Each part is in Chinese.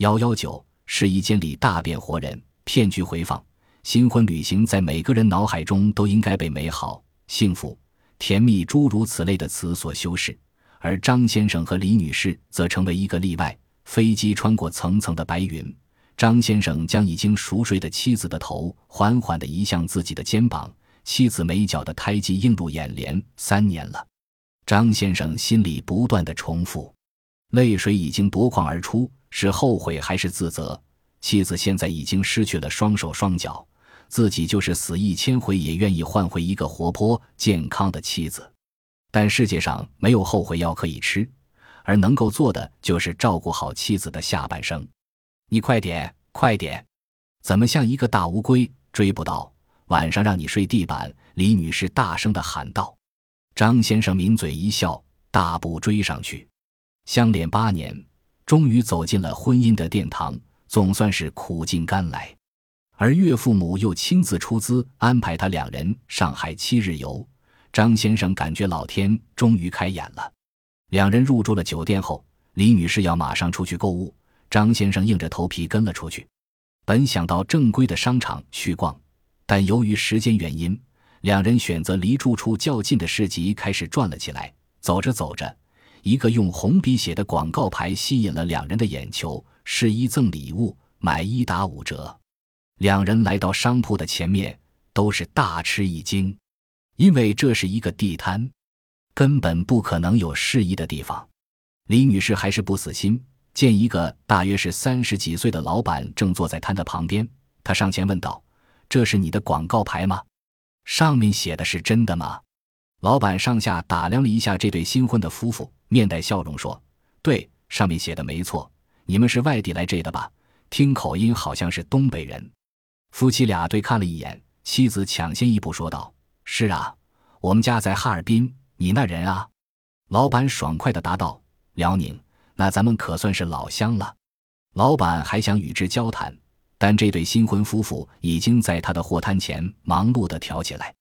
幺幺九，试衣间里大变活人，骗局回放。新婚旅行在每个人脑海中都应该被美好、幸福、甜蜜诸如此类的词所修饰，而张先生和李女士则成为一个例外。飞机穿过层层的白云，张先生将已经熟睡的妻子的头缓缓地移向自己的肩膀，妻子眉角的胎记映入眼帘。三年了，张先生心里不断地重复，泪水已经夺眶而出，是后悔还是自责？妻子现在已经失去了双手双脚。自己就是死一千回也愿意换回一个活泼健康的妻子，但世界上没有后悔药可以吃，而能够做的就是照顾好妻子的下半生。你快点，快点！怎么像一个大乌龟？追不到，晚上让你睡地板！李女士大声的喊道。张先生抿嘴一笑，大步追上去。相恋八年，终于走进了婚姻的殿堂，总算是苦尽甘来。而岳父母又亲自出资安排他两人上海七日游，张先生感觉老天终于开眼了。两人入住了酒店后，李女士要马上出去购物，张先生硬着头皮跟了出去。本想到正规的商场去逛，但由于时间原因，两人选择离住处较近的市集开始转了起来。走着走着，一个用红笔写的广告牌吸引了两人的眼球：“试衣赠礼物，买一打五折。”两人来到商铺的前面，都是大吃一惊，因为这是一个地摊，根本不可能有试衣的地方。李女士还是不死心，见一个大约是三十几岁的老板正坐在摊的旁边，她上前问道：“这是你的广告牌吗？上面写的是真的吗？”老板上下打量了一下这对新婚的夫妇，面带笑容说：“对，上面写的没错。你们是外地来这的吧？听口音好像是东北人。”夫妻俩对看了一眼，妻子抢先一步说道：“是啊，我们家在哈尔滨，你那人啊？”老板爽快地答道：“辽宁，那咱们可算是老乡了。”老板还想与之交谈，但这对新婚夫妇已经在他的货摊前忙碌地挑起来。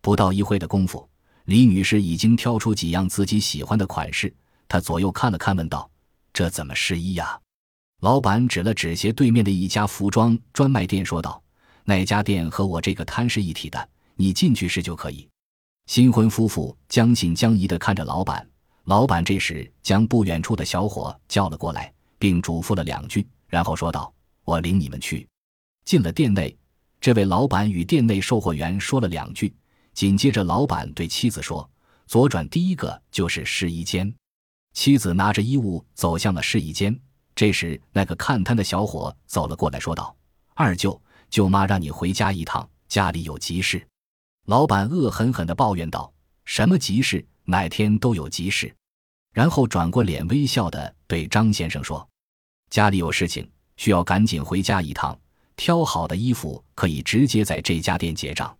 不到一会的功夫，李女士已经挑出几样自己喜欢的款式，她左右看了看，问道：“这怎么试衣呀？”老板指了指斜对面的一家服装专卖店，说道。那家店和我这个摊是一体的，你进去试就可以。新婚夫妇将信将疑地看着老板，老板这时将不远处的小伙叫了过来，并嘱咐了两句，然后说道：“我领你们去。”进了店内，这位老板与店内售货员说了两句，紧接着老板对妻子说：“左转第一个就是试衣间。”妻子拿着衣物走向了试衣间，这时那个看摊的小伙走了过来，说道：“二舅。”舅妈让你回家一趟，家里有急事。老板恶狠狠地抱怨道：“什么急事？哪天都有急事。”然后转过脸，微笑地对张先生说：“家里有事情，需要赶紧回家一趟。挑好的衣服可以直接在这家店结账。”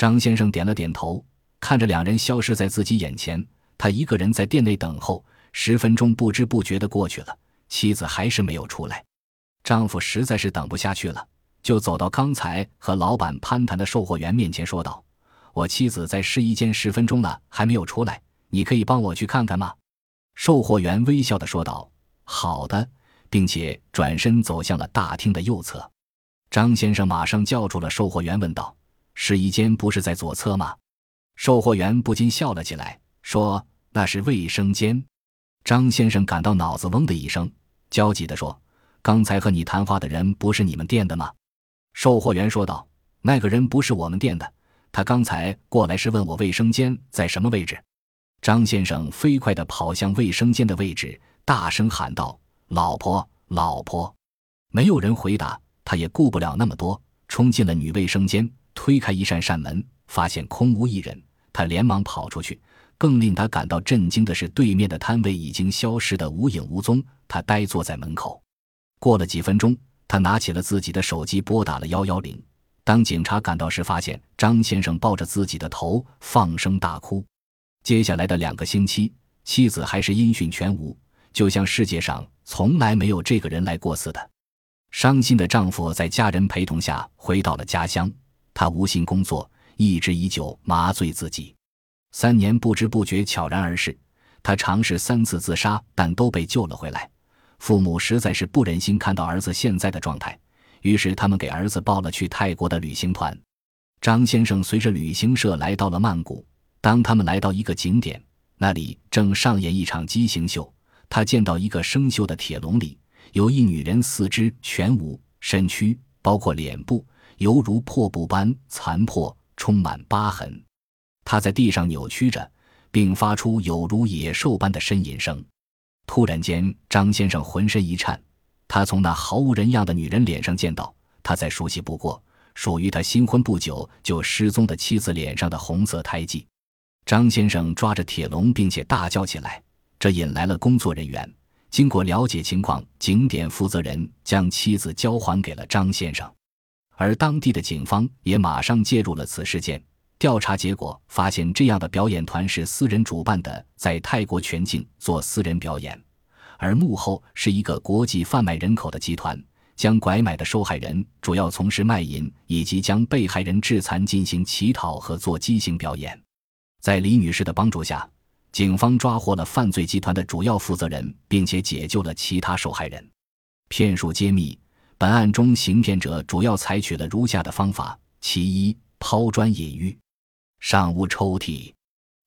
张先生点了点头，看着两人消失在自己眼前，他一个人在店内等候。十分钟不知不觉地过去了，妻子还是没有出来。丈夫实在是等不下去了。就走到刚才和老板攀谈的售货员面前，说道：“我妻子在试衣间十分钟了，还没有出来，你可以帮我去看看吗？”售货员微笑的说道：“好的。”并且转身走向了大厅的右侧。张先生马上叫住了售货员，问道：“试衣间不是在左侧吗？”售货员不禁笑了起来，说：“那是卫生间。”张先生感到脑子嗡的一声，焦急的说：“刚才和你谈话的人不是你们店的吗？”售货员说道：“那个人不是我们店的，他刚才过来是问我卫生间在什么位置。”张先生飞快地跑向卫生间的位置，大声喊道：“老婆，老婆！”没有人回答，他也顾不了那么多，冲进了女卫生间，推开一扇扇门，发现空无一人，他连忙跑出去。更令他感到震惊的是，对面的摊位已经消失得无影无踪，他呆坐在门口。过了几分钟。他拿起了自己的手机，拨打了幺幺零。当警察赶到时，发现张先生抱着自己的头放声大哭。接下来的两个星期，妻子还是音讯全无，就像世界上从来没有这个人来过似的。伤心的丈夫在家人陪同下回到了家乡，他无心工作，抑制已久，麻醉自己。三年不知不觉悄然而逝。他尝试三次自杀，但都被救了回来。父母实在是不忍心看到儿子现在的状态，于是他们给儿子报了去泰国的旅行团。张先生随着旅行社来到了曼谷。当他们来到一个景点，那里正上演一场畸形秀。他见到一个生锈的铁笼里有一女人，四肢全无，身躯包括脸部，犹如破布般残破，充满疤痕。他在地上扭曲着，并发出有如野兽般的呻吟声。突然间，张先生浑身一颤。他从那毫无人样的女人脸上见到他再熟悉不过属于他新婚不久就失踪的妻子脸上的红色胎记。张先生抓着铁笼，并且大叫起来，这引来了工作人员。经过了解情况，景点负责人将妻子交还给了张先生，而当地的警方也马上介入了此事件。调查结果发现，这样的表演团是私人主办的，在泰国全境做私人表演，而幕后是一个国际贩卖人口的集团，将拐买的受害人主要从事卖淫，以及将被害人致残进行乞讨和做畸形表演。在李女士的帮助下，警方抓获了犯罪集团的主要负责人，并且解救了其他受害人。骗术揭秘：本案中，行骗者主要采取了如下的方法：其一，抛砖引玉。上屋抽屉。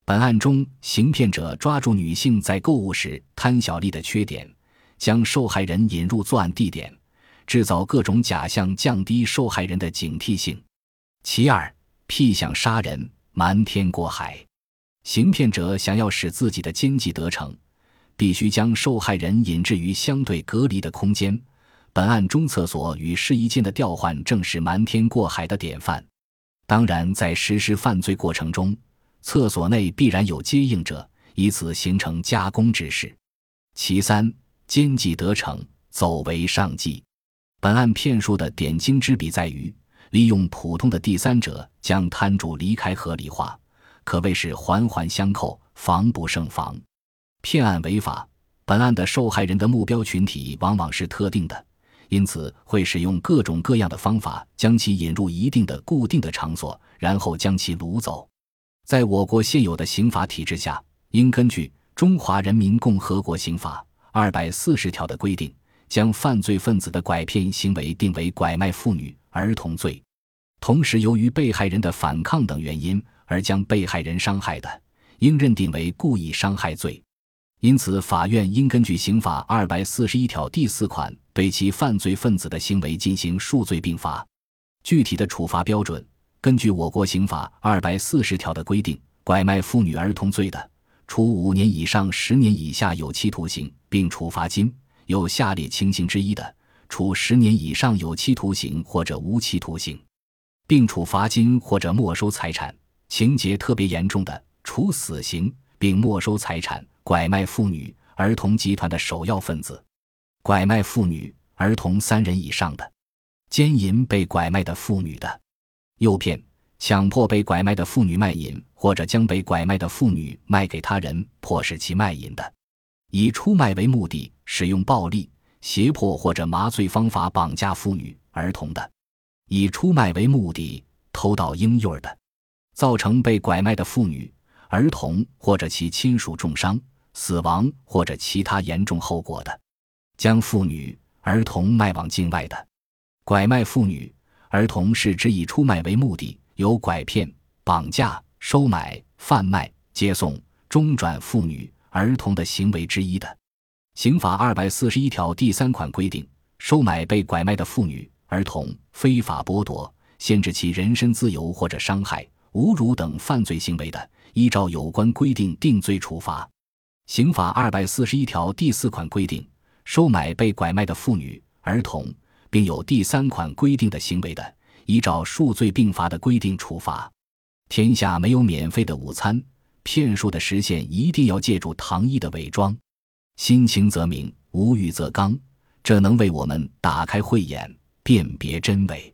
本案中，行骗者抓住女性在购物时贪小利的缺点，将受害人引入作案地点，制造各种假象，降低受害人的警惕性。其二，屁想杀人。瞒天过海，行骗者想要使自己的奸计得逞，必须将受害人引至于相对隔离的空间。本案中，厕所与试衣间的调换正是瞒天过海的典范。当然，在实施犯罪过程中，厕所内必然有接应者，以此形成加工之势。其三，奸计得逞，走为上计。本案骗术的点睛之笔在于。利用普通的第三者将摊主离开合理化，可谓是环环相扣，防不胜防。骗案违法，本案的受害人的目标群体往往是特定的，因此会使用各种各样的方法将其引入一定的固定的场所，然后将其掳走。在我国现有的刑法体制下，应根据《中华人民共和国刑法》二百四十条的规定，将犯罪分子的拐骗行为定为拐卖妇女。儿童罪，同时由于被害人的反抗等原因而将被害人伤害的，应认定为故意伤害罪。因此，法院应根据刑法二百四十一条第四款，对其犯罪分子的行为进行数罪并罚。具体的处罚标准，根据我国刑法二百四十条的规定，拐卖妇女儿童罪的，处五年以上十年以下有期徒刑，并处罚金；有下列情形之一的。处十年以上有期徒刑或者无期徒刑，并处罚金或者没收财产；情节特别严重的，处死刑并没收财产。拐卖妇女儿童集团的首要分子，拐卖妇女儿童三人以上的，奸淫被拐卖的妇女的，诱骗、强迫被拐卖的妇女卖淫，或者将被拐卖的妇女卖给他人，迫使其卖淫的，以出卖为目的使用暴力。胁迫或者麻醉方法绑架妇女、儿童的，以出卖为目的偷盗婴幼儿的，造成被拐卖的妇女、儿童或者其亲属重伤、死亡或者其他严重后果的，将妇女、儿童卖往境外的，拐卖妇女、儿童是指以出卖为目的，有拐骗、绑架、收买、贩卖、接送、中转妇女、儿童的行为之一的。刑法二百四十一条第三款规定，收买被拐卖的妇女、儿童，非法剥夺、限制其人身自由或者伤害、侮辱等犯罪行为的，依照有关规定定罪处罚。刑法二百四十一条第四款规定，收买被拐卖的妇女、儿童，并有第三款规定的行为的，依照数罪并罚的规定处罚。天下没有免费的午餐，骗术的实现一定要借助糖衣的伪装。心情则明，无欲则刚，这能为我们打开慧眼，辨别真伪。